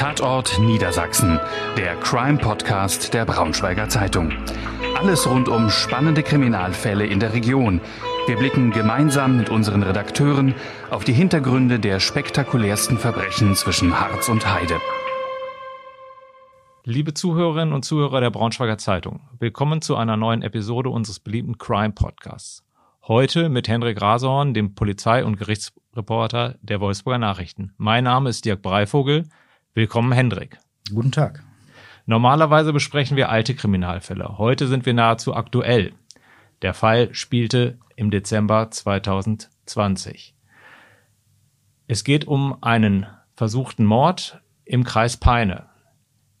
Tatort Niedersachsen, der Crime-Podcast der Braunschweiger Zeitung. Alles rund um spannende Kriminalfälle in der Region. Wir blicken gemeinsam mit unseren Redakteuren auf die Hintergründe der spektakulärsten Verbrechen zwischen Harz und Heide. Liebe Zuhörerinnen und Zuhörer der Braunschweiger Zeitung, willkommen zu einer neuen Episode unseres beliebten Crime Podcasts. Heute mit Hendrik Rasehorn, dem Polizei- und Gerichtsreporter der Wolfsburger Nachrichten. Mein Name ist Dirk Breivogel. Willkommen, Hendrik. Guten Tag. Normalerweise besprechen wir alte Kriminalfälle. Heute sind wir nahezu aktuell. Der Fall spielte im Dezember 2020. Es geht um einen versuchten Mord im Kreis Peine.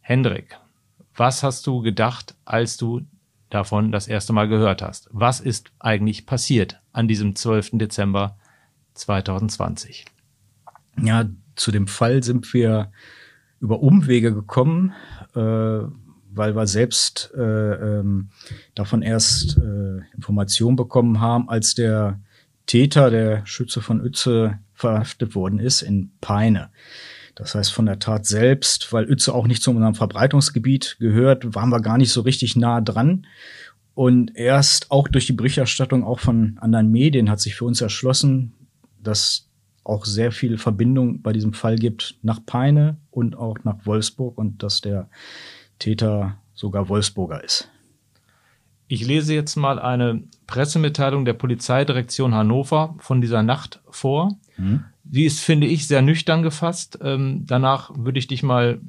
Hendrik, was hast du gedacht, als du davon das erste Mal gehört hast? Was ist eigentlich passiert an diesem 12. Dezember 2020? Ja, zu dem Fall sind wir über Umwege gekommen, äh, weil wir selbst äh, ähm, davon erst äh, Informationen bekommen haben, als der Täter, der Schütze von Uetze, verhaftet worden ist in Peine. Das heißt, von der Tat selbst, weil Uetze auch nicht zu unserem Verbreitungsgebiet gehört, waren wir gar nicht so richtig nah dran. Und erst auch durch die Berichterstattung auch von anderen Medien hat sich für uns erschlossen, dass auch sehr viel Verbindung bei diesem Fall gibt nach Peine und auch nach Wolfsburg und dass der Täter sogar Wolfsburger ist. Ich lese jetzt mal eine Pressemitteilung der Polizeidirektion Hannover von dieser Nacht vor. Mhm. Die ist, finde ich, sehr nüchtern gefasst. Ähm, danach würde ich dich mal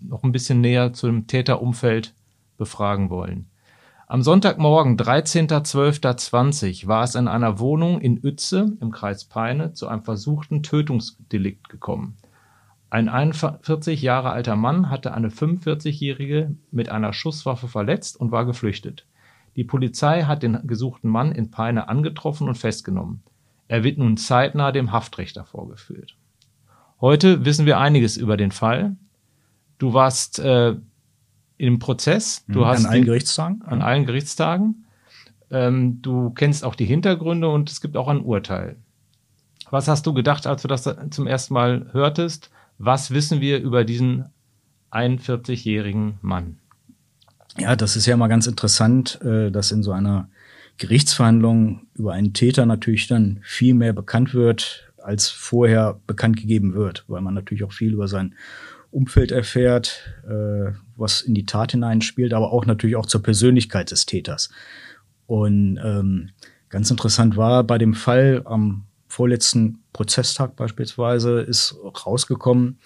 noch ein bisschen näher zu dem Täterumfeld befragen wollen. Am Sonntagmorgen, 13.12.20, war es in einer Wohnung in Uetze im Kreis Peine zu einem versuchten Tötungsdelikt gekommen. Ein 41 Jahre alter Mann hatte eine 45-Jährige mit einer Schusswaffe verletzt und war geflüchtet. Die Polizei hat den gesuchten Mann in Peine angetroffen und festgenommen. Er wird nun zeitnah dem Haftrichter vorgeführt. Heute wissen wir einiges über den Fall. Du warst äh, im Prozess. Du mhm. hast an allen Gerichtstagen? An allen Gerichtstagen. Ähm, du kennst auch die Hintergründe und es gibt auch ein Urteil. Was hast du gedacht, als du das zum ersten Mal hörtest? Was wissen wir über diesen 41-jährigen Mann? Ja, das ist ja mal ganz interessant, äh, dass in so einer Gerichtsverhandlung über einen Täter natürlich dann viel mehr bekannt wird, als vorher bekannt gegeben wird, weil man natürlich auch viel über sein Umfeld erfährt, äh, was in die Tat hineinspielt, aber auch natürlich auch zur Persönlichkeit des Täters. Und ähm, ganz interessant war bei dem Fall am vorletzten Prozesstag beispielsweise ist rausgekommen,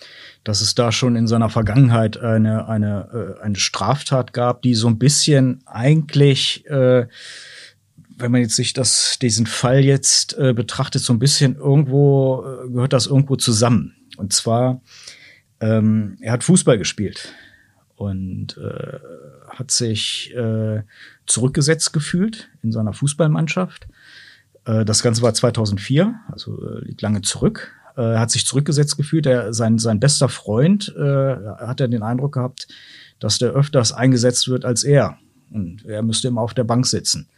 dass es da schon in seiner Vergangenheit eine, eine, äh, eine Straftat gab, die so ein bisschen eigentlich, äh, wenn man jetzt sich das, diesen Fall jetzt äh, betrachtet, so ein bisschen irgendwo, äh, gehört das irgendwo zusammen. Und zwar ähm, er hat Fußball gespielt und äh, hat sich äh, zurückgesetzt gefühlt in seiner Fußballmannschaft. Äh, das Ganze war 2004, also äh, liegt lange zurück. Äh, er hat sich zurückgesetzt gefühlt. Er, sein, sein bester Freund äh, hat er den Eindruck gehabt, dass der öfters eingesetzt wird als er. Und er müsste immer auf der Bank sitzen.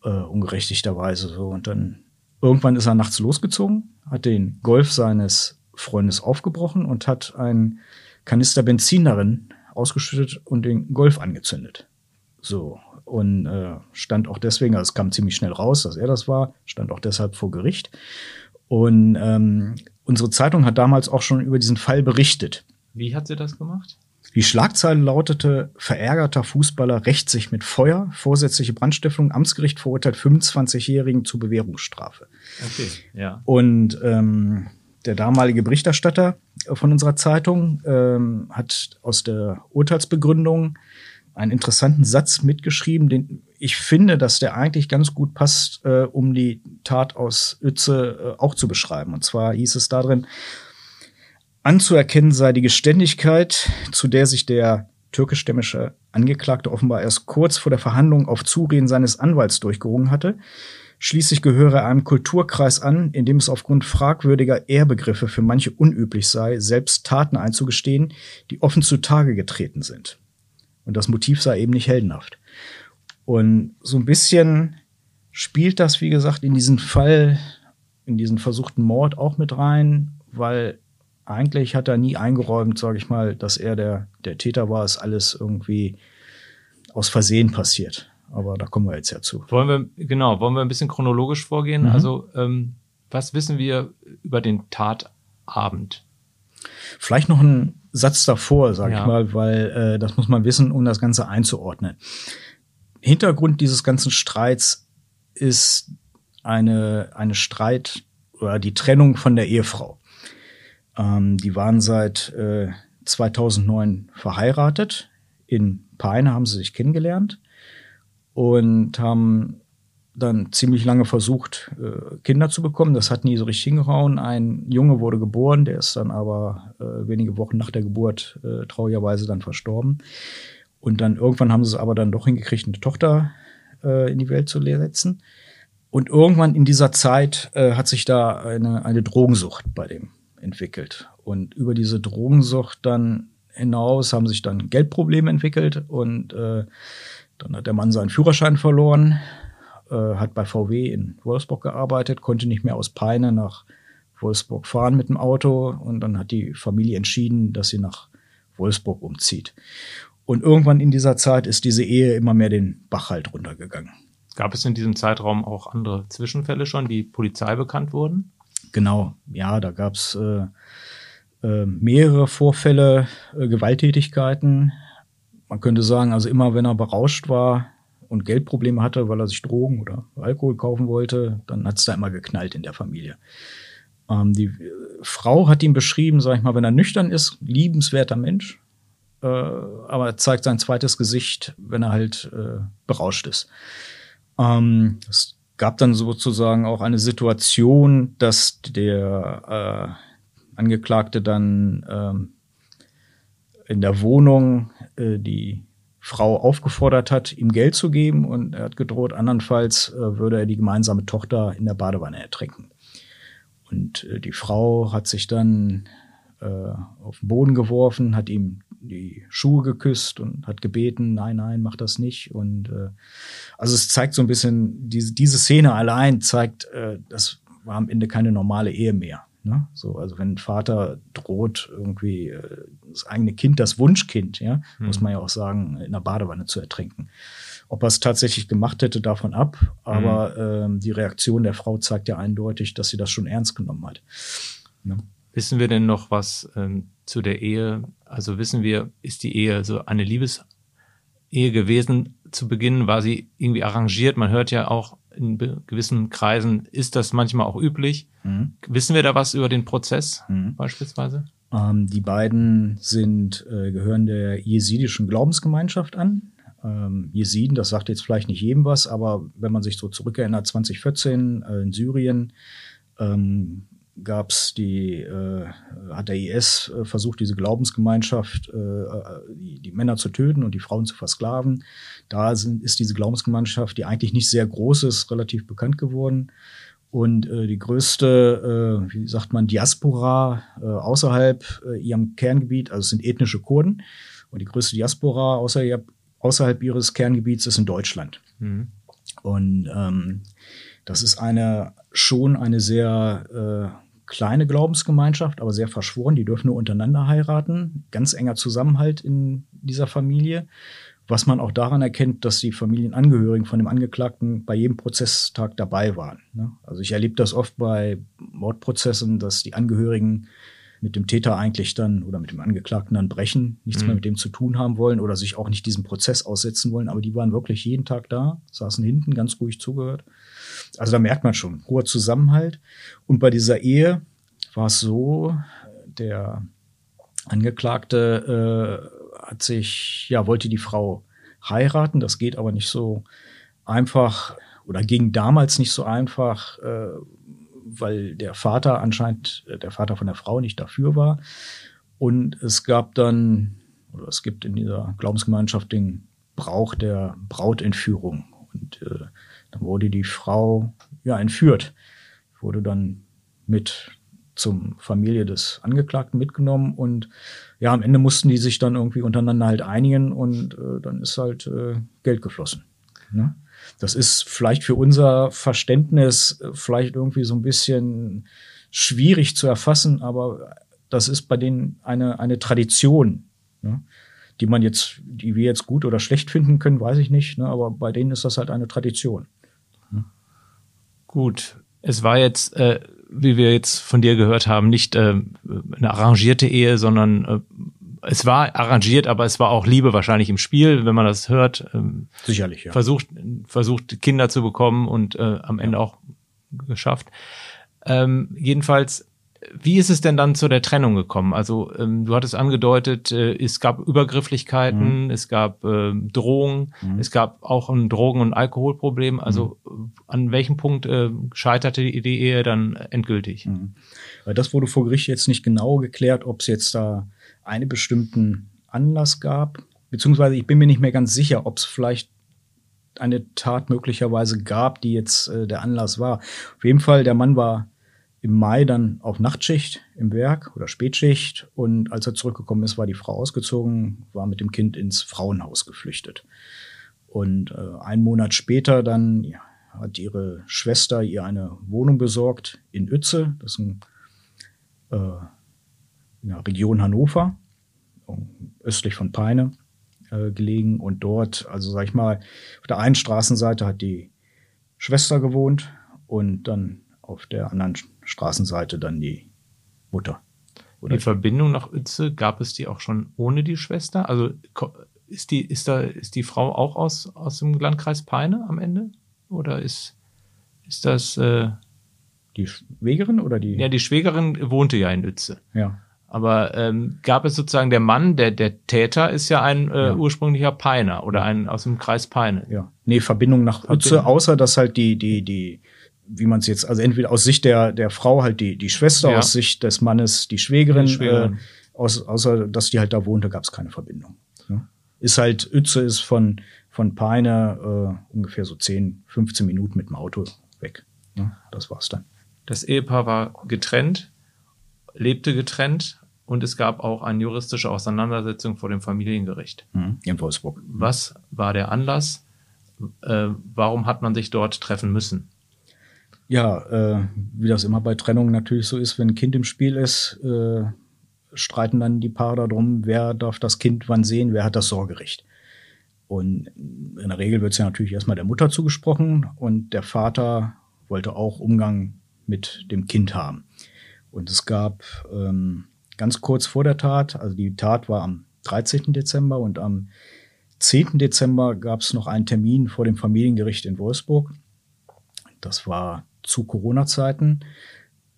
Ungerechtigterweise so. Und dann irgendwann ist er nachts losgezogen, hat den Golf seines Freundes aufgebrochen und hat einen Kanister Benzin darin ausgeschüttet und den Golf angezündet. So. Und äh, stand auch deswegen, also es kam ziemlich schnell raus, dass er das war, stand auch deshalb vor Gericht. Und ähm, unsere Zeitung hat damals auch schon über diesen Fall berichtet. Wie hat sie das gemacht? Die Schlagzeile lautete, verärgerter Fußballer rächt sich mit Feuer, vorsätzliche Brandstiftung, Amtsgericht verurteilt 25-Jährigen zu Bewährungsstrafe. Okay, ja. Und ähm, der damalige Berichterstatter von unserer Zeitung ähm, hat aus der Urteilsbegründung einen interessanten Satz mitgeschrieben, den ich finde, dass der eigentlich ganz gut passt, äh, um die Tat aus Uetze äh, auch zu beschreiben. Und zwar hieß es darin, anzuerkennen sei die Geständigkeit, zu der sich der türkischstämmische Angeklagte offenbar erst kurz vor der Verhandlung auf Zureden seines Anwalts durchgerungen hatte, Schließlich gehöre er einem Kulturkreis an, in dem es aufgrund fragwürdiger Ehrbegriffe für manche unüblich sei, selbst Taten einzugestehen, die offen zutage getreten sind. Und das Motiv sei eben nicht heldenhaft. Und so ein bisschen spielt das, wie gesagt, in diesen Fall, in diesen versuchten Mord auch mit rein, weil eigentlich hat er nie eingeräumt, sage ich mal, dass er der, der Täter war, ist alles irgendwie aus Versehen passiert. Aber da kommen wir jetzt ja zu. Wollen wir, genau, wollen wir ein bisschen chronologisch vorgehen? Mhm. Also, ähm, was wissen wir über den Tatabend? Vielleicht noch ein Satz davor, sage ja. ich mal, weil äh, das muss man wissen, um das Ganze einzuordnen. Hintergrund dieses ganzen Streits ist eine, eine Streit oder die Trennung von der Ehefrau. Ähm, die waren seit äh, 2009 verheiratet. In Peine haben sie sich kennengelernt und haben dann ziemlich lange versucht, äh, Kinder zu bekommen. Das hat nie so richtig hingehauen. Ein Junge wurde geboren, der ist dann aber äh, wenige Wochen nach der Geburt äh, traurigerweise dann verstorben. Und dann irgendwann haben sie es aber dann doch hingekriegt, eine Tochter in die Welt zu setzen. Und irgendwann in dieser Zeit hat sich da eine, eine Drogensucht bei dem entwickelt. Und über diese Drogensucht dann hinaus haben sich dann Geldprobleme entwickelt und äh, dann hat der Mann seinen Führerschein verloren, äh, hat bei VW in Wolfsburg gearbeitet, konnte nicht mehr aus Peine nach Wolfsburg fahren mit dem Auto und dann hat die Familie entschieden, dass sie nach Wolfsburg umzieht. Und irgendwann in dieser Zeit ist diese Ehe immer mehr den Bach halt runtergegangen. Gab es in diesem Zeitraum auch andere Zwischenfälle schon, die Polizei bekannt wurden? Genau, ja, da gab es äh, äh, mehrere Vorfälle, äh, Gewalttätigkeiten. Man könnte sagen, also immer wenn er berauscht war und Geldprobleme hatte, weil er sich Drogen oder Alkohol kaufen wollte, dann hat es da immer geknallt in der Familie. Ähm, die Frau hat ihn beschrieben, sag ich mal, wenn er nüchtern ist, liebenswerter Mensch, äh, aber er zeigt sein zweites Gesicht, wenn er halt äh, berauscht ist. Ähm, es gab dann sozusagen auch eine Situation, dass der äh, Angeklagte dann ähm, in der Wohnung äh, die Frau aufgefordert hat, ihm Geld zu geben und er hat gedroht, andernfalls äh, würde er die gemeinsame Tochter in der Badewanne ertränken. Und äh, die Frau hat sich dann äh, auf den Boden geworfen, hat ihm die Schuhe geküsst und hat gebeten, nein, nein, mach das nicht. Und äh, also es zeigt so ein bisschen, diese, diese Szene allein zeigt, äh, das war am Ende keine normale Ehe mehr. Ne? So, also wenn ein Vater droht, irgendwie äh, das eigene Kind, das Wunschkind, ja, mhm. muss man ja auch sagen, in der Badewanne zu ertrinken. Ob er es tatsächlich gemacht hätte, davon ab, aber mhm. ähm, die Reaktion der Frau zeigt ja eindeutig, dass sie das schon ernst genommen hat. Ne? Wissen wir denn noch was ähm, zu der Ehe? Also wissen wir, ist die Ehe so eine Liebesehe gewesen zu Beginn? War sie irgendwie arrangiert? Man hört ja auch in gewissen Kreisen, ist das manchmal auch üblich. Mhm. Wissen wir da was über den Prozess mhm. beispielsweise? Ähm, die beiden sind, äh, gehören der jesidischen Glaubensgemeinschaft an. Ähm, Jesiden, das sagt jetzt vielleicht nicht jedem was, aber wenn man sich so zurückerinnert, 2014 äh, in Syrien, ähm, gab es die, äh, hat der IS äh, versucht, diese Glaubensgemeinschaft, äh, die, die Männer zu töten und die Frauen zu versklaven. Da sind, ist diese Glaubensgemeinschaft, die eigentlich nicht sehr groß ist, relativ bekannt geworden. Und äh, die größte, äh, wie sagt man, Diaspora äh, außerhalb äh, ihrem Kerngebiet, also es sind ethnische Kurden. Und die größte Diaspora außer, außerhalb ihres Kerngebiets ist in Deutschland. Mhm. Und ähm, das ist eine schon eine sehr äh, kleine Glaubensgemeinschaft, aber sehr verschworen. Die dürfen nur untereinander heiraten. Ganz enger Zusammenhalt in dieser Familie. Was man auch daran erkennt, dass die Familienangehörigen von dem Angeklagten bei jedem Prozesstag dabei waren. Ne? Also ich erlebe das oft bei Mordprozessen, dass die Angehörigen mit dem Täter eigentlich dann oder mit dem Angeklagten dann brechen, nichts mhm. mehr mit dem zu tun haben wollen oder sich auch nicht diesem Prozess aussetzen wollen. Aber die waren wirklich jeden Tag da, saßen hinten, ganz ruhig zugehört. Also da merkt man schon, hoher Zusammenhalt. Und bei dieser Ehe war es so, der Angeklagte äh, hat sich, ja, wollte die Frau heiraten. Das geht aber nicht so einfach oder ging damals nicht so einfach, äh, weil der Vater anscheinend, äh, der Vater von der Frau nicht dafür war. Und es gab dann, oder es gibt in dieser Glaubensgemeinschaft den Brauch der Brautentführung. Und äh, dann wurde die Frau ja entführt, wurde dann mit zum Familie des Angeklagten mitgenommen und ja, am Ende mussten die sich dann irgendwie untereinander halt einigen und äh, dann ist halt äh, Geld geflossen. Ne? Das ist vielleicht für unser Verständnis äh, vielleicht irgendwie so ein bisschen schwierig zu erfassen, aber das ist bei denen eine, eine Tradition, ne? die man jetzt, die wir jetzt gut oder schlecht finden können, weiß ich nicht, ne? aber bei denen ist das halt eine Tradition. Gut, es war jetzt, äh, wie wir jetzt von dir gehört haben, nicht äh, eine arrangierte Ehe, sondern äh, es war arrangiert, aber es war auch Liebe wahrscheinlich im Spiel, wenn man das hört. Ähm, Sicherlich, ja. Versucht, versucht Kinder zu bekommen und äh, am Ende auch geschafft. Ähm, jedenfalls, wie ist es denn dann zu der Trennung gekommen? Also ähm, du hattest angedeutet, äh, es gab Übergrifflichkeiten, Mhm. es gab äh, Drohungen, es gab auch ein Drogen- und Alkoholproblem. Also Mhm. äh, an welchem Punkt äh, scheiterte die, die Ehe dann endgültig? Mhm. Weil Das wurde vor Gericht jetzt nicht genau geklärt, ob es jetzt da einen bestimmten Anlass gab. Beziehungsweise ich bin mir nicht mehr ganz sicher, ob es vielleicht eine Tat möglicherweise gab, die jetzt äh, der Anlass war. Auf jeden Fall, der Mann war im Mai dann auf Nachtschicht im Werk oder Spätschicht und als er zurückgekommen ist, war die Frau ausgezogen, war mit dem Kind ins Frauenhaus geflüchtet. Und äh, einen Monat später dann ja, hat ihre Schwester ihr eine Wohnung besorgt in Uetze, das ist ein, äh, in der Region Hannover, östlich von Peine äh, gelegen. Und dort, also sag ich mal, auf der einen Straßenseite hat die Schwester gewohnt und dann auf der anderen Straßenseite dann die Mutter. Oder die Verbindung nach Uetze, gab es die auch schon ohne die Schwester? Also ist die, ist da, ist die Frau auch aus, aus dem Landkreis Peine am Ende? Oder ist, ist das, äh, die Schwägerin oder die? ja, die Schwägerin wohnte ja in Uetze. ja. Aber ähm, gab es sozusagen der Mann, der, der Täter ist ja ein äh, Ja. ursprünglicher Peiner oder ein aus dem Kreis Peine. Ja. Nee, Verbindung nach Uetze, Verbindung. außer dass halt die, die, die, wie man es jetzt, also entweder aus Sicht der, der Frau halt die, die Schwester, Ja. aus Sicht des Mannes die Schwägerin, Die Schwägerin. Äh, aus, außer dass die halt da wohnte, gab es keine Verbindung. Ja. Ist halt, Uetze ist von, von Peine äh, ungefähr so 10, 15 Minuten mit dem Auto weg. Ja, das war's dann. Das Ehepaar war getrennt, lebte getrennt und es gab auch eine juristische Auseinandersetzung vor dem Familiengericht. Mhm. In Wolfsburg. Was war der Anlass? Äh, warum hat man sich dort treffen müssen? Ja, äh, wie das immer bei Trennungen natürlich so ist, wenn ein Kind im Spiel ist, äh, streiten dann die Paare darum, wer darf das Kind wann sehen, wer hat das Sorgerecht. Und in der Regel wird es ja natürlich erstmal der Mutter zugesprochen und der Vater wollte auch Umgang mit dem Kind haben. Und es gab ähm, ganz kurz vor der Tat, also die Tat war am 13. Dezember und am 10. Dezember gab es noch einen Termin vor dem Familiengericht in Wolfsburg. Das war zu Corona-Zeiten.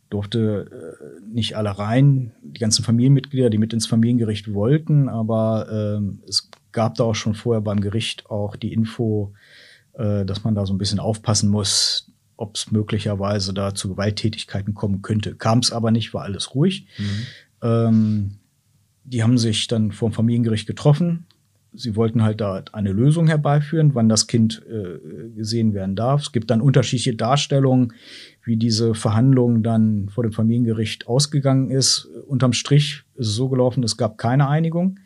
Durfte äh, nicht alle rein, die ganzen Familienmitglieder, die mit ins Familiengericht wollten, aber ähm, es gab da auch schon vorher beim Gericht auch die Info, äh, dass man da so ein bisschen aufpassen muss, ob es möglicherweise da zu Gewalttätigkeiten kommen könnte. Kam es aber nicht, war alles ruhig. Ähm, die haben sich dann vor dem Familiengericht getroffen. Sie wollten halt da eine Lösung herbeiführen, wann das Kind äh, gesehen werden darf. Es gibt dann unterschiedliche Darstellungen, wie diese Verhandlung dann vor dem Familiengericht ausgegangen ist. Unterm Strich ist es so gelaufen, es gab keine Einigung.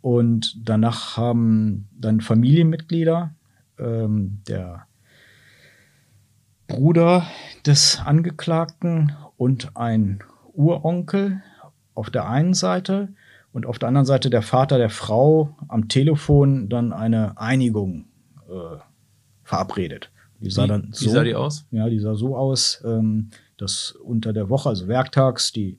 Und danach haben dann Familienmitglieder, ähm, der Bruder des Angeklagten und ein Uronkel auf der einen Seite und auf der anderen Seite der Vater der Frau am Telefon dann eine Einigung äh, verabredet. Die sah Wie- dann wie so, sah die aus? Ja, die sah so aus, ähm, dass unter der Woche, also werktags, die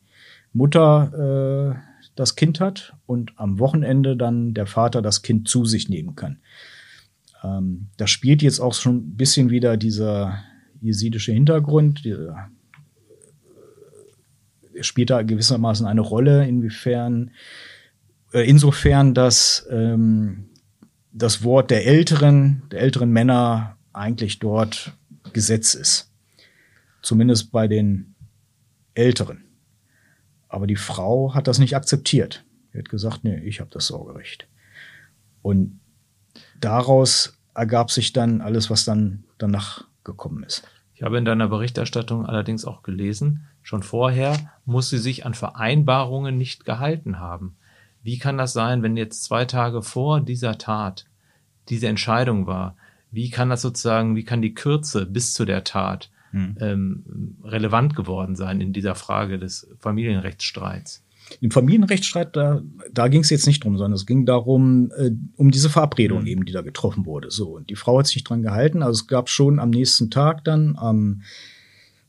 Mutter äh, das Kind hat und am Wochenende dann der Vater das Kind zu sich nehmen kann. Ähm, da spielt jetzt auch schon ein bisschen wieder dieser jesidische Hintergrund, dieser spielt da gewissermaßen eine Rolle, inwiefern, äh, insofern, dass ähm, das Wort der Älteren, der älteren Männer eigentlich dort Gesetz ist. Zumindest bei den Älteren. Aber die Frau hat das nicht akzeptiert. Sie hat gesagt, nee, ich habe das Sorgerecht. Und daraus ergab sich dann alles, was dann danach gekommen ist. Ich habe in deiner Berichterstattung allerdings auch gelesen, schon vorher muss sie sich an Vereinbarungen nicht gehalten haben. Wie kann das sein, wenn jetzt zwei Tage vor dieser Tat diese Entscheidung war? Wie kann das sozusagen, wie kann die Kürze bis zu der Tat hm. ähm, relevant geworden sein in dieser Frage des Familienrechtsstreits? Im Familienrechtsstreit, da, da ging es jetzt nicht drum, sondern es ging darum, äh, um diese Verabredung mhm. eben, die da getroffen wurde. So, und die Frau hat sich nicht dran gehalten. Also es gab schon am nächsten Tag dann, am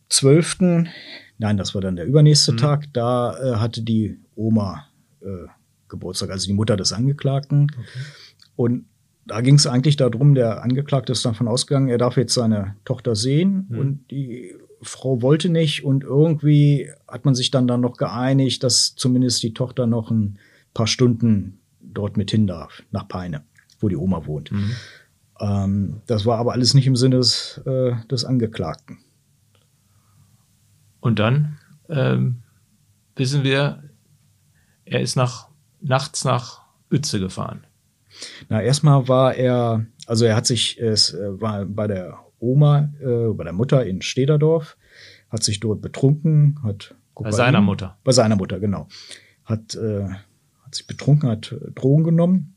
12., nein, das war dann der übernächste mhm. Tag, da äh, hatte die Oma äh, Geburtstag, also die Mutter des Angeklagten. Okay. Und da ging es eigentlich darum, der Angeklagte ist davon ausgegangen, er darf jetzt seine Tochter sehen mhm. und die Frau wollte nicht und irgendwie hat man sich dann dann noch geeinigt, dass zumindest die Tochter noch ein paar Stunden dort mit hin darf, nach Peine, wo die Oma wohnt. Mhm. Ähm, das war aber alles nicht im Sinne des, äh, des Angeklagten. Und dann ähm, wissen wir, er ist nach, nachts nach Uetze gefahren. Na, erstmal war er, also er hat sich, es äh, war bei der Oma, äh, bei der Mutter in Stederdorf, hat sich dort betrunken, hat Kokain, bei seiner Mutter. Bei seiner Mutter, genau. Hat, äh, hat sich betrunken, hat äh, Drogen genommen.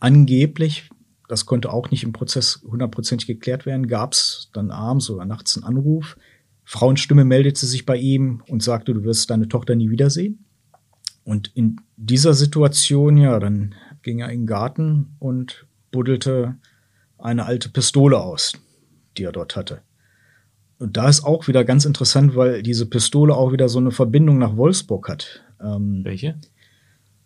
Angeblich, das konnte auch nicht im Prozess hundertprozentig geklärt werden, gab es dann abends oder nachts einen Anruf. Frauenstimme meldete sich bei ihm und sagte, du wirst deine Tochter nie wiedersehen. Und in dieser Situation, ja, dann ging er in den Garten und buddelte eine alte Pistole aus, die er dort hatte. Und da ist auch wieder ganz interessant, weil diese Pistole auch wieder so eine Verbindung nach Wolfsburg hat. Ähm, Welche?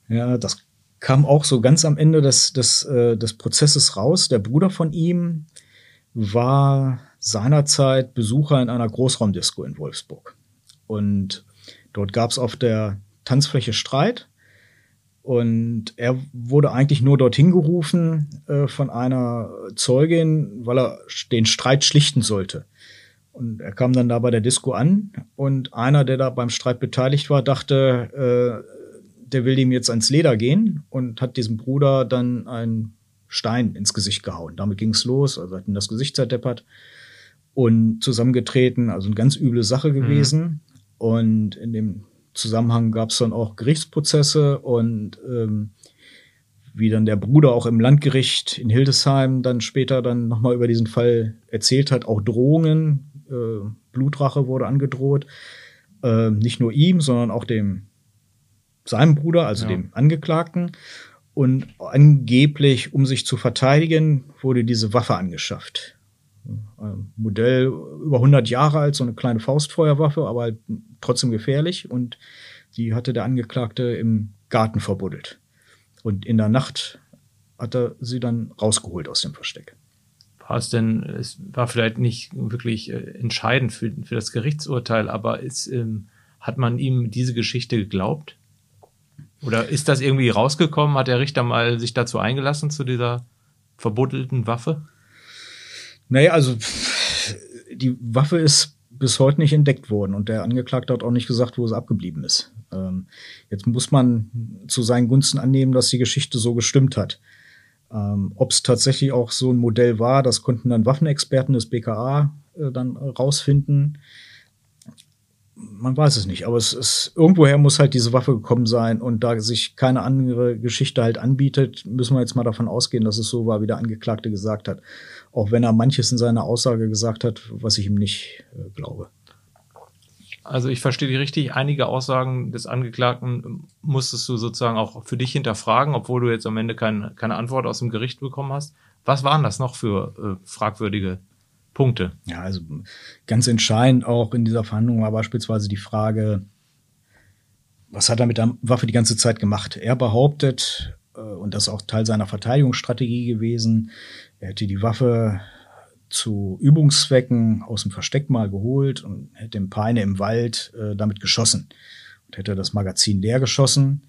Ja, das kam auch so ganz am Ende des, des, äh, des Prozesses raus. Der Bruder von ihm war seinerzeit Besucher in einer Großraumdisco in Wolfsburg. Und dort gab es auf der Tanzfläche Streit. Und er wurde eigentlich nur dorthin gerufen äh, von einer Zeugin, weil er den Streit schlichten sollte. Und er kam dann da bei der Disco an und einer, der da beim Streit beteiligt war, dachte, äh, der will ihm jetzt ans Leder gehen und hat diesem Bruder dann einen Stein ins Gesicht gehauen. Damit ging's los, also hat ihm das Gesicht zerdeppert und zusammengetreten, also eine ganz üble Sache gewesen. Mhm. Und in dem Zusammenhang gab es dann auch Gerichtsprozesse und ähm, wie dann der Bruder auch im Landgericht in Hildesheim dann später dann nochmal über diesen Fall erzählt hat, auch Drohungen, äh, Blutrache wurde angedroht, äh, nicht nur ihm, sondern auch dem seinem Bruder, also ja. dem Angeklagten. Und angeblich, um sich zu verteidigen, wurde diese Waffe angeschafft. Ein Modell über 100 Jahre alt, so eine kleine Faustfeuerwaffe, aber halt trotzdem gefährlich. Und die hatte der Angeklagte im Garten verbuddelt. Und in der Nacht hat er sie dann rausgeholt aus dem Versteck. War es denn, es war vielleicht nicht wirklich äh, entscheidend für, für das Gerichtsurteil, aber ist, ähm, hat man ihm diese Geschichte geglaubt? Oder ist das irgendwie rausgekommen? Hat der Richter mal sich dazu eingelassen, zu dieser verbuddelten Waffe? Naja, also die Waffe ist bis heute nicht entdeckt worden und der Angeklagte hat auch nicht gesagt, wo es abgeblieben ist. Ähm, jetzt muss man zu seinen Gunsten annehmen, dass die Geschichte so gestimmt hat. Ähm, Ob es tatsächlich auch so ein Modell war, das konnten dann Waffenexperten des BKA äh, dann rausfinden. Man weiß es nicht, aber es ist irgendwoher muss halt diese Waffe gekommen sein und da sich keine andere Geschichte halt anbietet, müssen wir jetzt mal davon ausgehen, dass es so war, wie der Angeklagte gesagt hat. Auch wenn er manches in seiner Aussage gesagt hat, was ich ihm nicht äh, glaube. Also ich verstehe die richtig. Einige Aussagen des Angeklagten musstest du sozusagen auch für dich hinterfragen, obwohl du jetzt am Ende kein, keine Antwort aus dem Gericht bekommen hast. Was waren das noch für äh, fragwürdige Punkte? Ja, also ganz entscheidend auch in dieser Verhandlung war beispielsweise die Frage, was hat er mit der Waffe die ganze Zeit gemacht? Er behauptet, äh, und das ist auch Teil seiner Verteidigungsstrategie gewesen, er hätte die Waffe zu Übungszwecken aus dem Versteck mal geholt und hätte im Peine im Wald äh, damit geschossen und hätte das Magazin leer geschossen,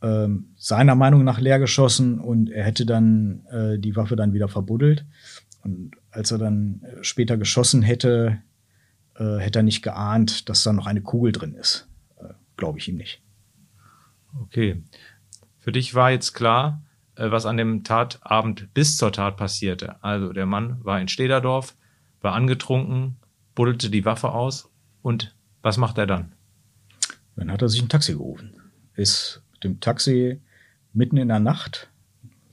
ähm, seiner Meinung nach leer geschossen und er hätte dann äh, die Waffe dann wieder verbuddelt. Und als er dann äh, später geschossen hätte, äh, hätte er nicht geahnt, dass da noch eine Kugel drin ist. Äh, Glaube ich ihm nicht. Okay. Für dich war jetzt klar, äh, was an dem Tatabend bis zur Tat passierte. Also der Mann war in Stederdorf, war angetrunken, buddelte die Waffe aus und was macht er dann? Dann hat er sich ein Taxi gerufen. Ist mit dem Taxi mitten in der Nacht,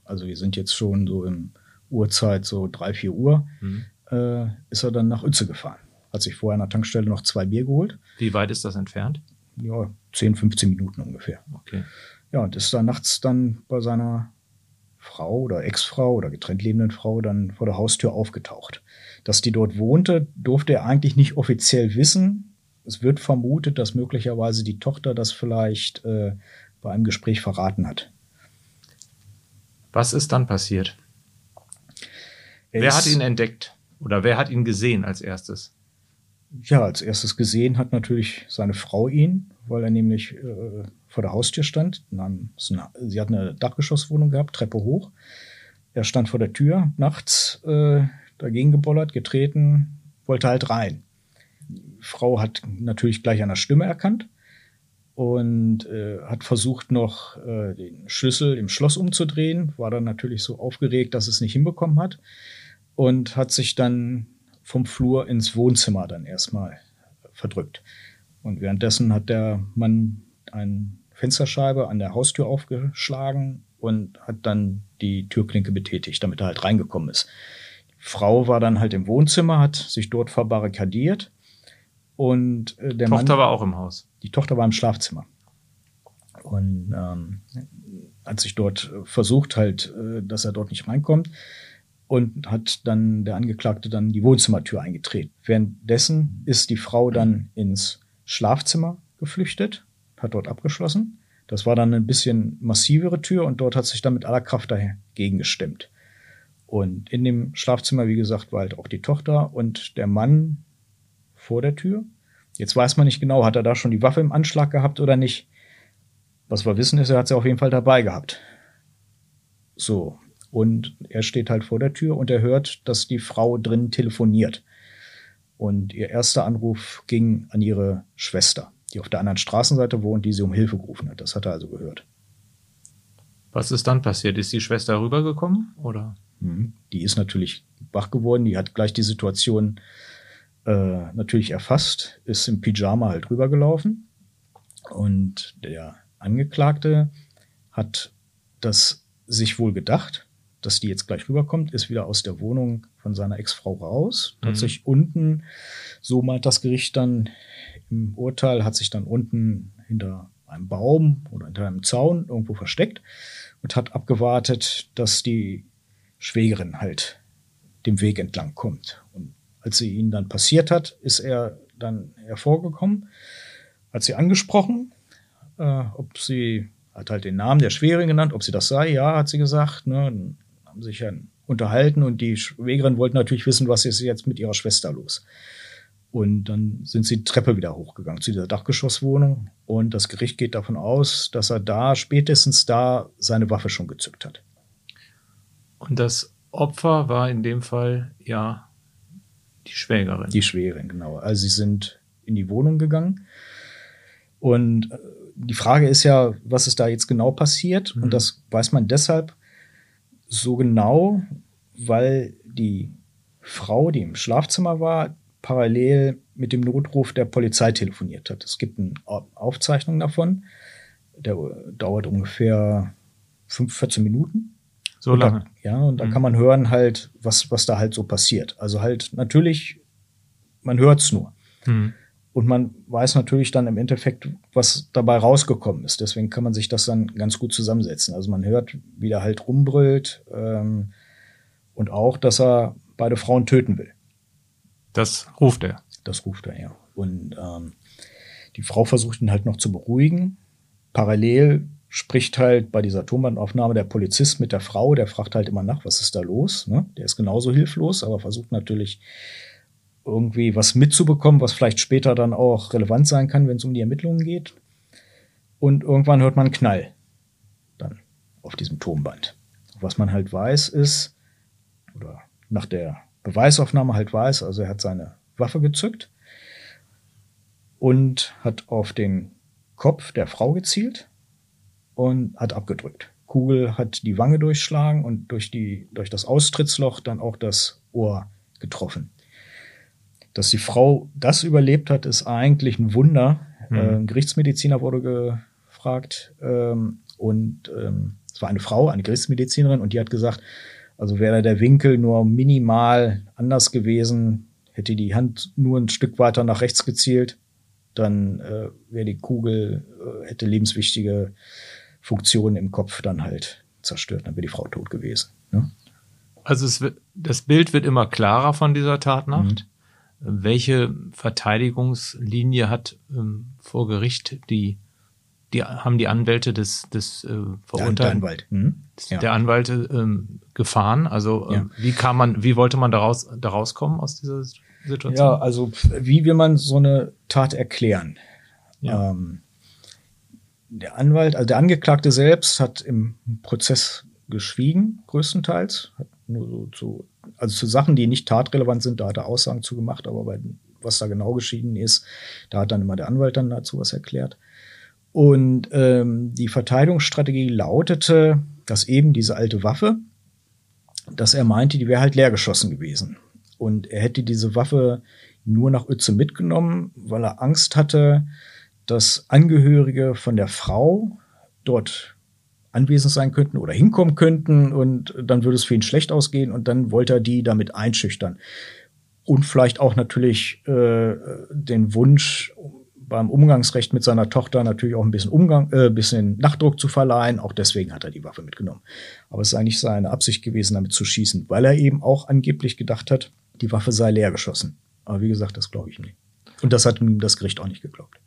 also wir sind jetzt schon so im Uhrzeit so drei, vier Uhr, mhm. äh, ist er dann nach Uetze gefahren. hat sich vorher an der Tankstelle noch zwei Bier geholt. Wie weit ist das entfernt? Ja, 10, 15 Minuten ungefähr. Okay. Ja, und ist da nachts dann bei seiner Frau oder Ex-Frau oder getrennt lebenden Frau dann vor der Haustür aufgetaucht. Dass die dort wohnte, durfte er eigentlich nicht offiziell wissen. Es wird vermutet, dass möglicherweise die Tochter das vielleicht äh, bei einem Gespräch verraten hat. Was ist dann passiert? Er wer hat ihn entdeckt? Oder wer hat ihn gesehen als erstes? Ja, als erstes gesehen hat natürlich seine Frau ihn, weil er nämlich äh, vor der Haustür stand. sie hat eine Dachgeschosswohnung gehabt, Treppe hoch. Er stand vor der Tür, nachts äh, dagegen gebollert, getreten, wollte halt rein. Die Frau hat natürlich gleich an der Stimme erkannt und äh, hat versucht noch äh, den Schlüssel im Schloss umzudrehen, war dann natürlich so aufgeregt, dass es nicht hinbekommen hat und hat sich dann vom Flur ins Wohnzimmer dann erstmal verdrückt. Und währenddessen hat der Mann eine Fensterscheibe an der Haustür aufgeschlagen und hat dann die Türklinke betätigt, damit er halt reingekommen ist. Die Frau war dann halt im Wohnzimmer, hat sich dort verbarrikadiert und äh, der Tochter Mann, war auch im Haus. Die Tochter war im Schlafzimmer und ähm, hat sich dort versucht halt, äh, dass er dort nicht reinkommt und hat dann der Angeklagte dann die Wohnzimmertür eingetreten. Währenddessen ist die Frau dann ins Schlafzimmer geflüchtet, hat dort abgeschlossen. Das war dann ein bisschen massivere Tür und dort hat sich dann mit aller Kraft dagegen gestemmt. Und in dem Schlafzimmer, wie gesagt, war halt auch die Tochter und der Mann vor der Tür. Jetzt weiß man nicht genau, hat er da schon die Waffe im Anschlag gehabt oder nicht. Was wir wissen ist, er hat sie auf jeden Fall dabei gehabt. So, und er steht halt vor der Tür und er hört, dass die Frau drin telefoniert. Und ihr erster Anruf ging an ihre Schwester, die auf der anderen Straßenseite wohnt, die sie um Hilfe gerufen hat. Das hat er also gehört. Was ist dann passiert? Ist die Schwester rübergekommen oder? Mhm. Die ist natürlich wach geworden. Die hat gleich die Situation äh, natürlich erfasst, ist im Pyjama halt rübergelaufen. Und der Angeklagte hat das sich wohl gedacht, dass die jetzt gleich rüberkommt, ist wieder aus der Wohnung von seiner Ex-Frau raus. Mhm. Hat sich unten, so meint das Gericht dann im Urteil, hat sich dann unten hinter einem Baum oder hinter einem Zaun irgendwo versteckt und hat abgewartet, dass die Schwägerin halt dem Weg entlang kommt. Und als sie ihn dann passiert hat, ist er dann hervorgekommen, hat sie angesprochen, äh, ob sie hat halt den Namen der Schwägerin genannt, ob sie das sei, ja, hat sie gesagt. Ne? haben sich ja unterhalten und die Schwägerin wollte natürlich wissen, was ist jetzt mit ihrer Schwester los. Und dann sind sie die Treppe wieder hochgegangen zu dieser Dachgeschosswohnung und das Gericht geht davon aus, dass er da spätestens da seine Waffe schon gezückt hat. Und das Opfer war in dem Fall ja die Schwägerin. Die Schwägerin, genau. Also sie sind in die Wohnung gegangen und äh, die Frage ist ja, was ist da jetzt genau passiert? Mhm. Und das weiß man deshalb, so genau, weil die Frau, die im Schlafzimmer war, parallel mit dem Notruf der Polizei telefoniert hat. Es gibt eine Aufzeichnung davon. Der dauert ungefähr 5, 14 Minuten. So lange. Da, ja, und da mhm. kann man hören halt, was, was da halt so passiert. Also halt natürlich, man hört's nur. Mhm. Und man weiß natürlich dann im Endeffekt, was dabei rausgekommen ist. Deswegen kann man sich das dann ganz gut zusammensetzen. Also man hört, wie der halt rumbrüllt ähm, und auch, dass er beide Frauen töten will. Das ruft er. Das ruft er, ja. Und ähm, die Frau versucht ihn halt noch zu beruhigen. Parallel spricht halt bei dieser Tonbandaufnahme der Polizist mit der Frau, der fragt halt immer nach, was ist da los. Ne? Der ist genauso hilflos, aber versucht natürlich irgendwie was mitzubekommen, was vielleicht später dann auch relevant sein kann, wenn es um die Ermittlungen geht. Und irgendwann hört man einen Knall dann auf diesem Tonband. Was man halt weiß ist, oder nach der Beweisaufnahme halt weiß, also er hat seine Waffe gezückt und hat auf den Kopf der Frau gezielt und hat abgedrückt. Kugel hat die Wange durchschlagen und durch, die, durch das Austrittsloch dann auch das Ohr getroffen. Dass die Frau das überlebt hat, ist eigentlich ein Wunder. Mhm. Äh, ein Gerichtsmediziner wurde gefragt ähm, und ähm, es war eine Frau, eine Gerichtsmedizinerin und die hat gesagt, also wäre der Winkel nur minimal anders gewesen, Hätte die Hand nur ein Stück weiter nach rechts gezielt, dann äh, wäre die Kugel, äh, hätte lebenswichtige Funktionen im Kopf dann halt zerstört, dann wäre die Frau tot gewesen. Ne? Also es das Bild wird immer klarer von dieser Tatnacht. Mhm. Welche Verteidigungslinie hat ähm, vor Gericht die, die haben die Anwälte des, des äh, Verurteilten, der Anwalt, mhm. ja. der Anwälte ähm, gefahren? Also äh, ja. wie kam man, wie wollte man daraus, daraus kommen aus dieser Situation? Ja, also wie will man so eine Tat erklären? Ja. Ähm, der Anwalt, also der Angeklagte selbst hat im Prozess geschwiegen, größtenteils, hat nur so zu, also zu Sachen, die nicht tatrelevant sind, da hat er Aussagen zu gemacht, aber bei, was da genau geschieden ist, da hat dann immer der Anwalt dann dazu was erklärt. Und ähm, die Verteidigungsstrategie lautete, dass eben diese alte Waffe, dass er meinte, die wäre halt leergeschossen gewesen. Und er hätte diese Waffe nur nach Uetze mitgenommen, weil er Angst hatte, dass Angehörige von der Frau dort anwesend sein könnten oder hinkommen könnten und dann würde es für ihn schlecht ausgehen und dann wollte er die damit einschüchtern. Und vielleicht auch natürlich äh, den Wunsch, beim Umgangsrecht mit seiner Tochter natürlich auch ein bisschen Umgang, äh, bisschen Nachdruck zu verleihen. Auch deswegen hat er die Waffe mitgenommen. Aber es ist eigentlich seine Absicht gewesen, damit zu schießen, weil er eben auch angeblich gedacht hat, die Waffe sei leer geschossen. Aber wie gesagt, das glaube ich nicht. Und das hat ihm das Gericht auch nicht geglaubt.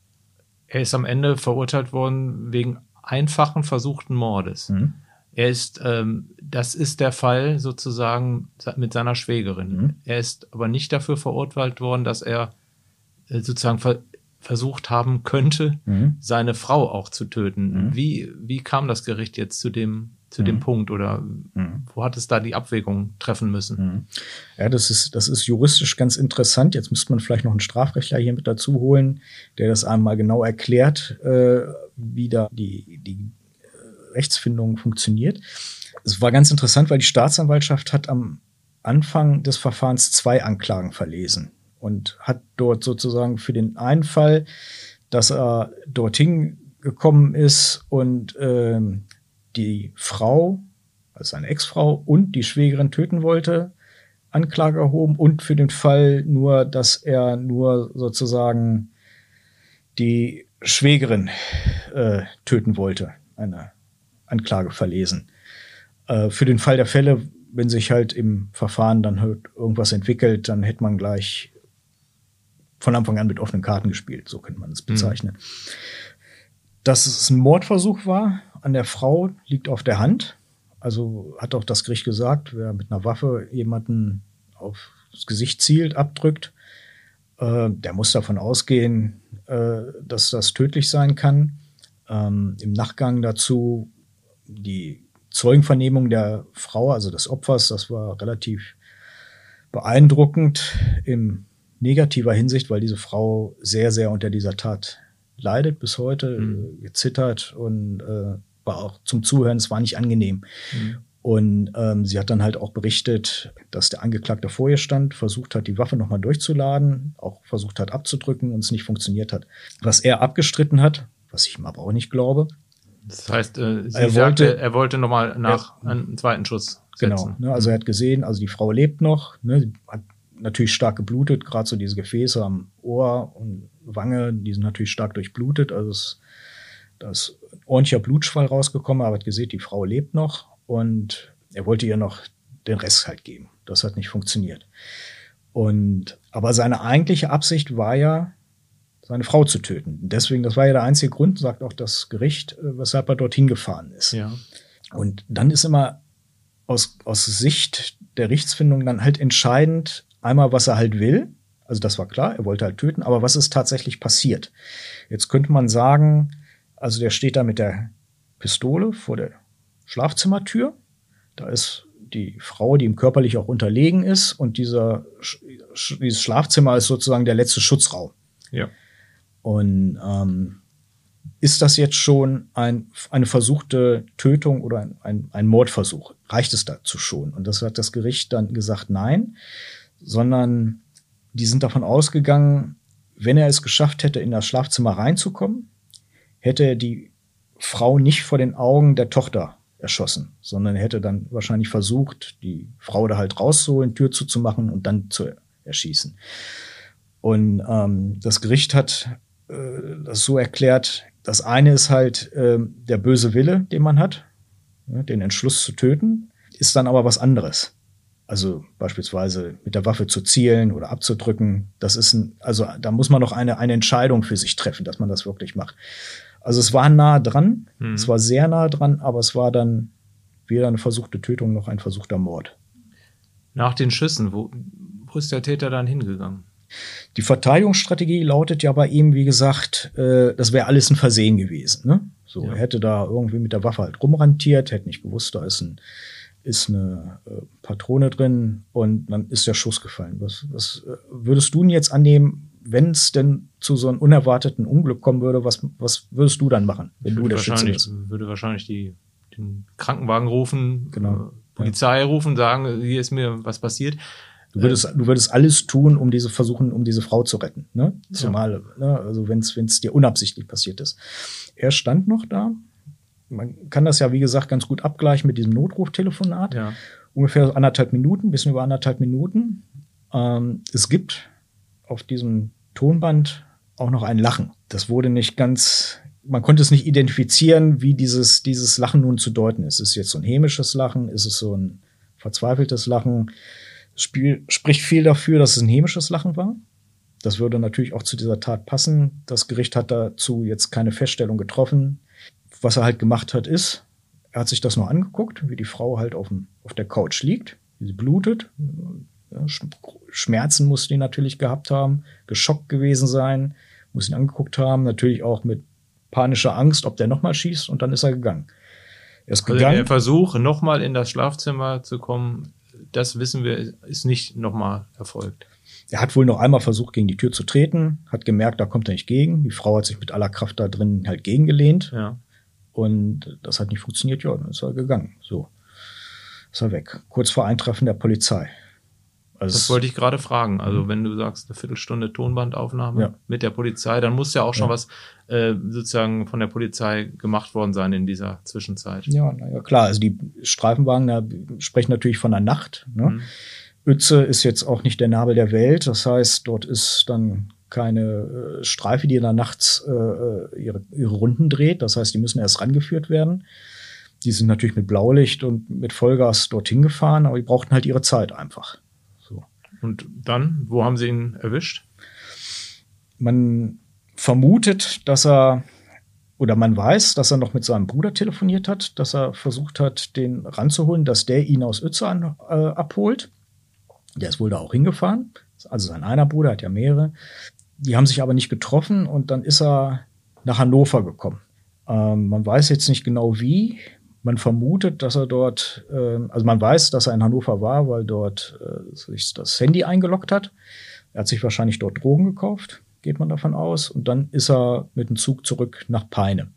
Er ist am Ende verurteilt worden wegen einfachen versuchten Mordes. Mhm. Er ist, ähm, das ist der Fall sozusagen mit seiner Schwägerin. Mhm. Er ist aber nicht dafür verurteilt worden, dass er äh, sozusagen ver versucht haben könnte, mhm. seine Frau auch zu töten. Mhm. Wie, wie kam das Gericht jetzt zu dem, zu dem mhm. Punkt oder mhm. wo hat es da die Abwägung treffen müssen? Mhm. Ja, das ist, das ist juristisch ganz interessant. Jetzt müsste man vielleicht noch einen Strafrechtler hier mit dazu holen, der das einmal genau erklärt, äh, wie da die, die äh, Rechtsfindung funktioniert. Es war ganz interessant, weil die Staatsanwaltschaft hat am Anfang des Verfahrens zwei Anklagen verlesen und hat dort sozusagen für den einen Fall, dass er dorthin gekommen ist und ähm, die Frau, also seine Ex-Frau und die Schwägerin töten wollte, Anklage erhoben und für den Fall nur, dass er nur sozusagen die Schwägerin äh, töten wollte, eine Anklage verlesen. Äh, für den Fall der Fälle, wenn sich halt im Verfahren dann halt irgendwas entwickelt, dann hätte man gleich von Anfang an mit offenen Karten gespielt, so könnte man es bezeichnen. Mhm. Dass es ein Mordversuch war an der Frau, liegt auf der Hand. Also hat auch das Gericht gesagt, wer mit einer Waffe jemanden aufs Gesicht zielt, abdrückt, äh, der muss davon ausgehen, äh, dass das tödlich sein kann. Ähm, Im Nachgang dazu die Zeugenvernehmung der Frau, also des Opfers, das war relativ beeindruckend. Im negativer Hinsicht, weil diese Frau sehr, sehr unter dieser Tat leidet bis heute, mhm. gezittert und äh, war auch zum Zuhören, es war nicht angenehm. Mhm. Und ähm, sie hat dann halt auch berichtet, dass der Angeklagte vor ihr stand, versucht hat, die Waffe nochmal durchzuladen, auch versucht hat abzudrücken und es nicht funktioniert hat. Was er abgestritten hat, was ich ihm aber auch nicht glaube. Das heißt, äh, er sagte, wollte, er wollte nochmal nach ja, einen zweiten Schuss genau, setzen. Genau, ne, also er hat gesehen, also die Frau lebt noch, ne, hat natürlich stark geblutet, gerade so diese Gefäße am Ohr und Wange, die sind natürlich stark durchblutet. Also es, da ist ordentlicher Blutschwall rausgekommen, aber hat gesehen, die Frau lebt noch und er wollte ihr noch den Rest halt geben. Das hat nicht funktioniert. Und, aber seine eigentliche Absicht war ja, seine Frau zu töten. Deswegen, das war ja der einzige Grund, sagt auch das Gericht, äh, weshalb er dorthin gefahren ist. Ja. Und dann ist immer aus, aus Sicht der Rechtsfindung dann halt entscheidend, Einmal, was er halt will, also das war klar, er wollte halt töten, aber was ist tatsächlich passiert? Jetzt könnte man sagen, also der steht da mit der Pistole vor der Schlafzimmertür. Da ist die Frau, die ihm körperlich auch unterlegen ist, und dieser, dieses Schlafzimmer ist sozusagen der letzte Schutzraum. Ja. Und ähm, ist das jetzt schon ein, eine versuchte Tötung oder ein, ein, ein Mordversuch? Reicht es dazu schon? Und das hat das Gericht dann gesagt, nein sondern die sind davon ausgegangen, wenn er es geschafft hätte, in das Schlafzimmer reinzukommen, hätte die Frau nicht vor den Augen der Tochter erschossen, sondern er hätte dann wahrscheinlich versucht, die Frau da halt rauszuholen, Tür zuzumachen und dann zu erschießen. Und ähm, das Gericht hat äh, das so erklärt, das eine ist halt äh, der böse Wille, den man hat, ja, den Entschluss zu töten, ist dann aber was anderes. Also beispielsweise mit der Waffe zu zielen oder abzudrücken, das ist ein, also da muss man noch eine, eine Entscheidung für sich treffen, dass man das wirklich macht. Also es war nah dran, mhm. es war sehr nah dran, aber es war dann weder eine versuchte Tötung noch ein versuchter Mord. Nach den Schüssen, wo, wo ist der Täter dann hingegangen? Die Verteidigungsstrategie lautet ja bei ihm, wie gesagt, äh, das wäre alles ein Versehen gewesen. Ne? So, ja. er hätte da irgendwie mit der Waffe halt rumrantiert, hätte nicht gewusst, da ist, ein, ist eine äh, Patrone drin und dann ist der Schuss gefallen. Was, was äh, würdest du denn jetzt annehmen, wenn es denn zu so einem unerwarteten Unglück kommen würde, was, was würdest du dann machen, wenn du der Schütze bist? Würde wahrscheinlich die, den Krankenwagen rufen, genau. Äh, Polizei ja. rufen, sagen, hier ist mir was passiert. Du würdest, du würdest alles tun, um diese versuchen, um diese Frau zu retten. Ne? Zumal, ja. ne? also wenn es dir unabsichtlich passiert ist. Er stand noch da. Man kann das ja, wie gesagt, ganz gut abgleichen mit diesem Notruf-Telefonat. Ja. Ungefähr anderthalb Minuten, bisschen über anderthalb Minuten. Ähm, es gibt auf diesem Tonband auch noch ein Lachen. Das wurde nicht ganz, man konnte es nicht identifizieren, wie dieses, dieses Lachen nun zu deuten ist. Ist es jetzt so ein hämisches Lachen? Ist es so ein verzweifeltes Lachen? Spiel spricht viel dafür, dass es ein hämisches Lachen war. Das würde natürlich auch zu dieser Tat passen. Das Gericht hat dazu jetzt keine Feststellung getroffen. Was er halt gemacht hat, ist, er hat sich das nur angeguckt, wie die Frau halt auf, dem, auf der Couch liegt, wie sie blutet. Schmerzen muss die natürlich gehabt haben, geschockt gewesen sein, muss ihn angeguckt haben, natürlich auch mit panischer Angst, ob der nochmal schießt und dann ist er gegangen. Er ist also gegangen. Der Versuch, nochmal in das Schlafzimmer zu kommen, das wissen wir, ist nicht nochmal erfolgt. Er hat wohl noch einmal versucht, gegen die Tür zu treten, hat gemerkt, da kommt er nicht gegen. Die Frau hat sich mit aller Kraft da drin halt gegengelehnt. Ja. Und das hat nicht funktioniert, ja, dann ist er gegangen. So. Ist er weg. Kurz vor Eintreffen der Polizei. Also das wollte ich gerade fragen. Also mhm. wenn du sagst, eine Viertelstunde Tonbandaufnahme ja. mit der Polizei, dann muss ja auch schon ja. was äh, sozusagen von der Polizei gemacht worden sein in dieser Zwischenzeit. Ja, naja, klar. Also die Streifenwagen da sprechen natürlich von der Nacht. Ne? Mhm. Uetze ist jetzt auch nicht der Nabel der Welt. Das heißt, dort ist dann keine äh, Streife, die dann nachts äh, äh, ihre, ihre Runden dreht. Das heißt, die müssen erst rangeführt werden. Die sind natürlich mit Blaulicht und mit Vollgas dorthin gefahren, aber die brauchten halt ihre Zeit einfach. Und dann, wo haben Sie ihn erwischt? Man vermutet, dass er oder man weiß, dass er noch mit seinem Bruder telefoniert hat, dass er versucht hat, den ranzuholen, dass der ihn aus Uetze an, äh, abholt. Der ist wohl da auch hingefahren. Also sein einer Bruder hat ja mehrere. Die haben sich aber nicht getroffen und dann ist er nach Hannover gekommen. Ähm, man weiß jetzt nicht genau wie. Man vermutet, dass er dort, äh, also man weiß, dass er in Hannover war, weil dort äh, sich das Handy eingeloggt hat. Er hat sich wahrscheinlich dort Drogen gekauft, geht man davon aus. Und dann ist er mit dem Zug zurück nach Peine.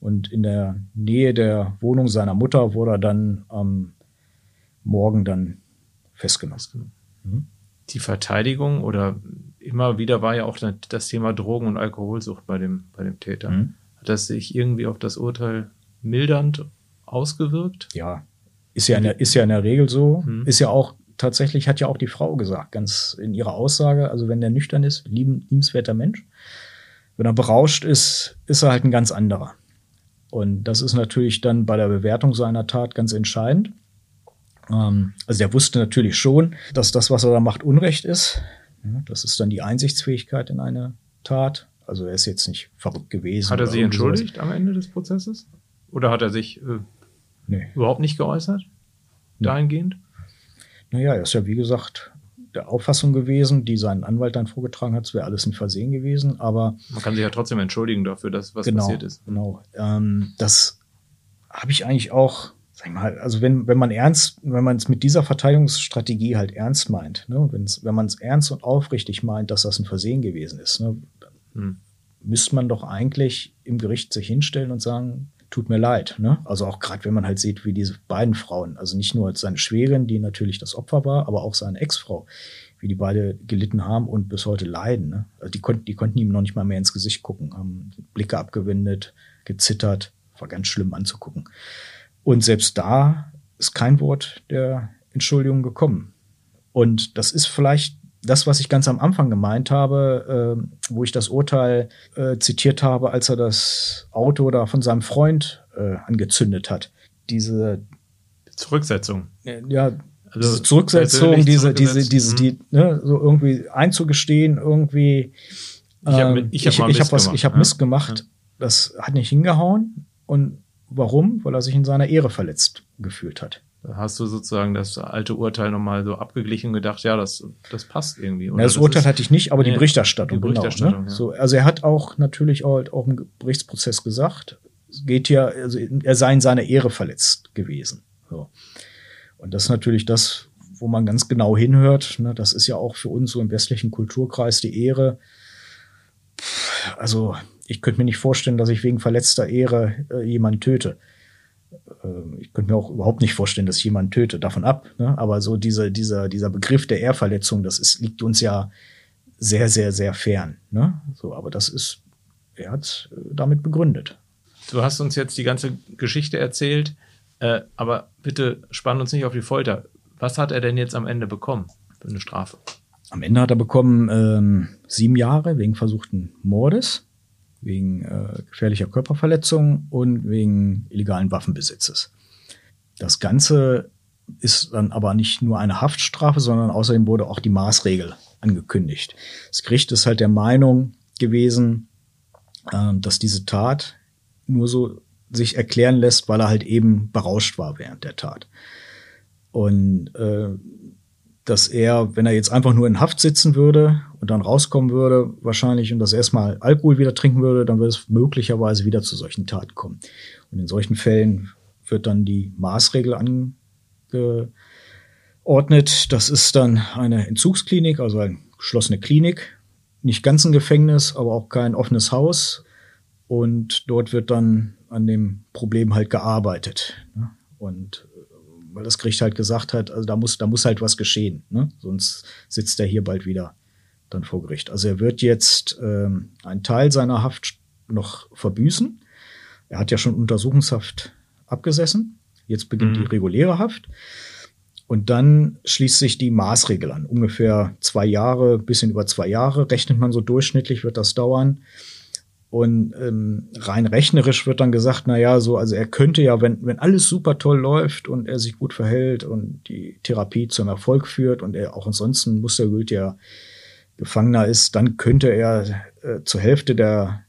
Und in der Nähe der Wohnung seiner Mutter wurde er dann am Morgen dann festgenommen. Mhm. Die Verteidigung oder immer wieder war ja auch das Thema Drogen- und Alkoholsucht bei dem, bei dem Täter. Mhm. Hat das sich irgendwie auf das Urteil mildernd ausgewirkt? Ja, ist ja in der, ist ja in der Regel so. Hm. Ist ja auch tatsächlich, hat ja auch die Frau gesagt, ganz in ihrer Aussage, also wenn der nüchtern ist, lieben, liebenswerter Mensch. Wenn er berauscht ist, ist er halt ein ganz anderer. Und das ist natürlich dann bei der Bewertung seiner Tat ganz entscheidend. Ähm, also der wusste natürlich schon, dass das, was er da macht, Unrecht ist. Das ist dann die Einsichtsfähigkeit in eine Tat. Also er ist jetzt nicht verrückt gewesen. Hat er sich entschuldigt sowas. am Ende des Prozesses? Oder hat er sich äh, nee. überhaupt nicht geäußert? Dahingehend? Naja, er ist ja wie gesagt der Auffassung gewesen, die sein Anwalt dann vorgetragen hat, es wäre alles ein Versehen gewesen, aber. Man kann sich ja trotzdem entschuldigen dafür, dass was genau, passiert ist. Genau. Ähm, das habe ich eigentlich auch, sag ich mal, also wenn, wenn man ernst, wenn man es mit dieser Verteidigungsstrategie halt ernst meint, ne, wenn man es ernst und aufrichtig meint, dass das ein Versehen gewesen ist, ne, dann hm. müsste man doch eigentlich im Gericht sich hinstellen und sagen, tut mir leid. Ne? Also auch gerade, wenn man halt sieht, wie diese beiden Frauen, also nicht nur seine Schwägerin, die natürlich das Opfer war, aber auch seine Ex-Frau, wie die beide gelitten haben und bis heute leiden. Ne? Also die, konnten, die konnten ihm noch nicht mal mehr ins Gesicht gucken, haben Blicke abgewendet, gezittert, war ganz schlimm anzugucken. Und selbst da ist kein Wort der Entschuldigung gekommen. Und das ist vielleicht das, was ich ganz am Anfang gemeint habe, äh, wo ich das Urteil äh, zitiert habe, als er das Auto da von seinem Freund äh, angezündet hat. Diese Zurücksetzung. Ja, also diese Zurücksetzung, diese, diese, diese, mhm. die, ne, so irgendwie einzugestehen, irgendwie. ich habe ähm, ich, ich, ich hab was, ich habe ja? Mist gemacht. Ja. Das hat nicht hingehauen. Und warum? Weil er sich in seiner Ehre verletzt gefühlt hat. Hast du sozusagen das alte Urteil nochmal so abgeglichen und gedacht, ja, das, das passt irgendwie. Ja, das, das Urteil hatte ich nicht, aber die Berichterstattung. Die Berichterstattung genau, ne? ja. so, also er hat auch natürlich auch, auch im Gerichtsprozess gesagt, es geht ja, also er sei in seiner Ehre verletzt gewesen. So. Und das ist natürlich das, wo man ganz genau hinhört. Ne? Das ist ja auch für uns so im westlichen Kulturkreis die Ehre. Also ich könnte mir nicht vorstellen, dass ich wegen verletzter Ehre äh, jemanden töte. Äh, ich könnte mir auch überhaupt nicht vorstellen, dass ich jemanden töte, davon ab. Ne? Aber so diese, dieser, dieser Begriff der Ehrverletzung, das ist, liegt uns ja sehr, sehr, sehr fern. Ne? So, aber das ist, er hat äh, damit begründet. Du hast uns jetzt die ganze Geschichte erzählt. Äh, aber bitte spann uns nicht auf die Folter. Was hat er denn jetzt am Ende bekommen für eine Strafe? Am Ende hat er bekommen ähm, sieben Jahre wegen versuchten Mordes, wegen äh, gefährlicher Körperverletzung und wegen illegalen Waffenbesitzes. Das Ganze ist dann aber nicht nur eine Haftstrafe, sondern außerdem wurde auch die Maßregel angekündigt. Das Gericht ist halt der Meinung gewesen, äh, dass diese Tat nur so sich erklären lässt, weil er halt eben berauscht war während der Tat. Und äh, dass er, wenn er jetzt einfach nur in Haft sitzen würde und dann rauskommen würde, wahrscheinlich und das erstmal Alkohol wieder trinken würde, dann würde es möglicherweise wieder zu solchen Taten kommen. Und in solchen Fällen wird dann die Maßregel angeordnet. Das ist dann eine Entzugsklinik, also eine geschlossene Klinik. Nicht ganz ein Gefängnis, aber auch kein offenes Haus. Und dort wird dann an dem Problem halt gearbeitet. Ne? Und weil das Gericht halt gesagt hat, also da muss, da muss halt was geschehen, ne? sonst sitzt er hier bald wieder dann vor Gericht. Also er wird jetzt ähm, einen Teil seiner Haft noch verbüßen. Er hat ja schon Untersuchungshaft abgesessen. Jetzt beginnt mhm. die reguläre Haft. Und dann schließt sich die Maßregel an. Ungefähr zwei Jahre, bisschen über zwei Jahre rechnet man so durchschnittlich, wird das dauern. Und ähm, rein rechnerisch wird dann gesagt, na ja, so, also er könnte ja, wenn, wenn alles super toll läuft und er sich gut verhält und die Therapie zum Erfolg führt und er auch ansonsten mustergültiger Gefangener ist, dann könnte er äh, zur Hälfte der,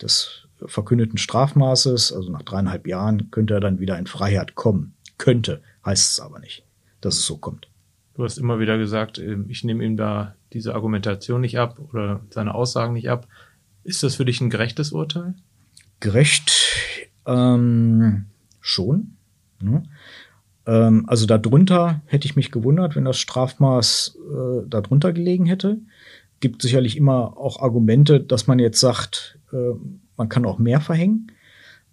des verkündeten Strafmaßes, also nach dreieinhalb Jahren, könnte er dann wieder in Freiheit kommen. Könnte, heißt es aber nicht, dass es so kommt. Du hast immer wieder gesagt, ähm, ich nehme ihm da diese Argumentation nicht ab oder seine Aussagen nicht ab. Ist das für dich ein gerechtes Urteil? Gerecht ähm, schon. Ne? Ähm, also darunter hätte ich mich gewundert, wenn das Strafmaß äh, darunter gelegen hätte. Gibt sicherlich immer auch Argumente, dass man jetzt sagt, äh, man kann auch mehr verhängen.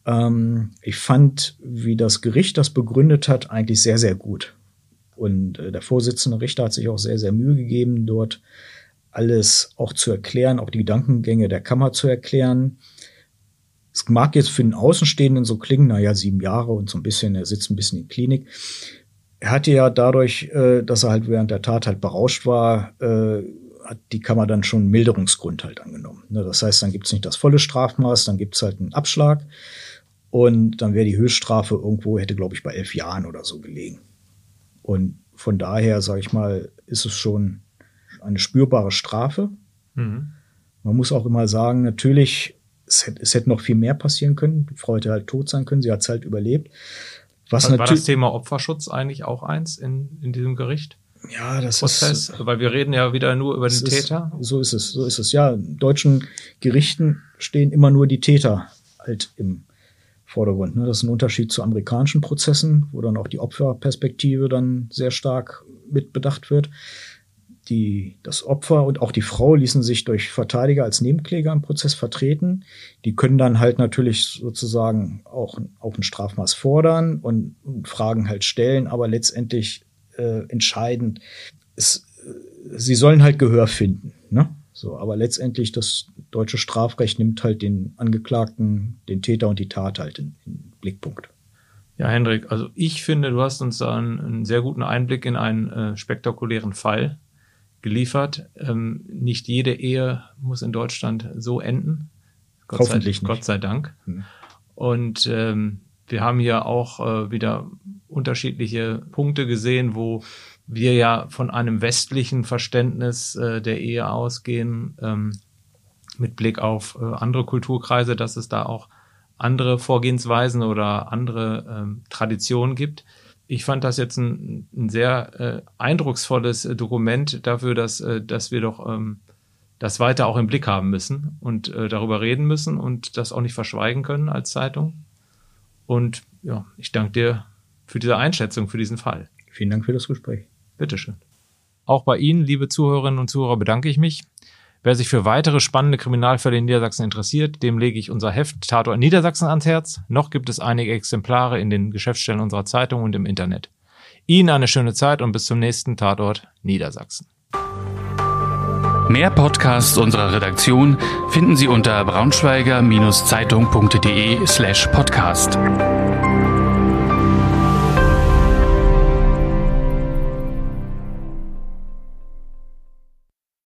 Ähm, ich fand, wie das Gericht das begründet hat, eigentlich sehr, sehr gut. Und äh, der Vorsitzende Richter hat sich auch sehr, sehr Mühe gegeben, dort alles auch zu erklären, auch die Gedankengänge der Kammer zu erklären. Es mag jetzt für den Außenstehenden so klingen, naja, sieben Jahre und so ein bisschen, er sitzt ein bisschen in Klinik. Er hatte ja dadurch, äh, dass er halt während der Tat halt berauscht war, äh, hat die Kammer dann schon einen Milderungsgrund halt angenommen. Ne, das heißt, dann gibt's nicht das volle Strafmaß, dann gibt's halt einen Abschlag und dann wäre die Höchststrafe irgendwo, hätte glaube ich bei elf Jahren oder so gelegen. Und von daher, sage ich mal, ist es schon eine spürbare Strafe. Mhm. Man muss auch immer sagen, natürlich, es hätte, es hätte noch viel mehr passieren können. Die Frau hätte halt tot sein können, sie hat es halt überlebt. Was war, war das Thema Opferschutz eigentlich auch eins in, in diesem Gericht? Ja, das Prozess? ist. Weil wir reden ja wieder nur über den Täter. Ist, so ist es, so ist es. Ja, in deutschen Gerichten stehen immer nur die Täter halt im Vordergrund. Ne? Das ist ein Unterschied zu amerikanischen Prozessen, wo dann auch die Opferperspektive dann sehr stark mitbedacht wird die, das Opfer und auch die Frau ließen sich durch Verteidiger als Nebenkläger im Prozess vertreten. Die können dann halt natürlich sozusagen auch, auch ein Strafmaß fordern und, und Fragen halt stellen, aber letztendlich äh, entscheidend ist, äh, sie sollen halt Gehör finden. Ne? So, aber letztendlich das deutsche Strafrecht nimmt halt den Angeklagten, den Täter und die Tat halt in, in Blickpunkt. Ja, Hendrik, also ich finde, du hast uns da einen, einen sehr guten Einblick in einen äh, spektakulären Fall geliefert. Ähm, nicht jede Ehe muss in Deutschland so enden. Gott Hoffentlich sei, nicht. Gott sei Dank. Hm. Und ähm, wir haben hier auch äh, wieder unterschiedliche Punkte gesehen, wo wir ja von einem westlichen Verständnis äh, der Ehe ausgehen, ähm, mit Blick auf äh, andere Kulturkreise, dass es da auch andere Vorgehensweisen oder andere ähm, Traditionen gibt. Ich fand das jetzt ein, ein sehr äh, eindrucksvolles äh, Dokument dafür, dass, äh, dass wir doch ähm, das weiter auch im Blick haben müssen und äh, darüber reden müssen und das auch nicht verschweigen können als Zeitung. Und ja, ich danke dir für diese Einschätzung, für diesen Fall. Vielen Dank für das Gespräch. Bitteschön. Auch bei Ihnen, liebe Zuhörerinnen und Zuhörer, bedanke ich mich. Wer sich für weitere spannende Kriminalfälle in Niedersachsen interessiert, dem lege ich unser Heft Tatort Niedersachsen ans Herz. Noch gibt es einige Exemplare in den Geschäftsstellen unserer Zeitung und im Internet. Ihnen eine schöne Zeit und bis zum nächsten Tatort Niedersachsen. Mehr Podcasts unserer Redaktion finden Sie unter braunschweiger-zeitung.de slash podcast.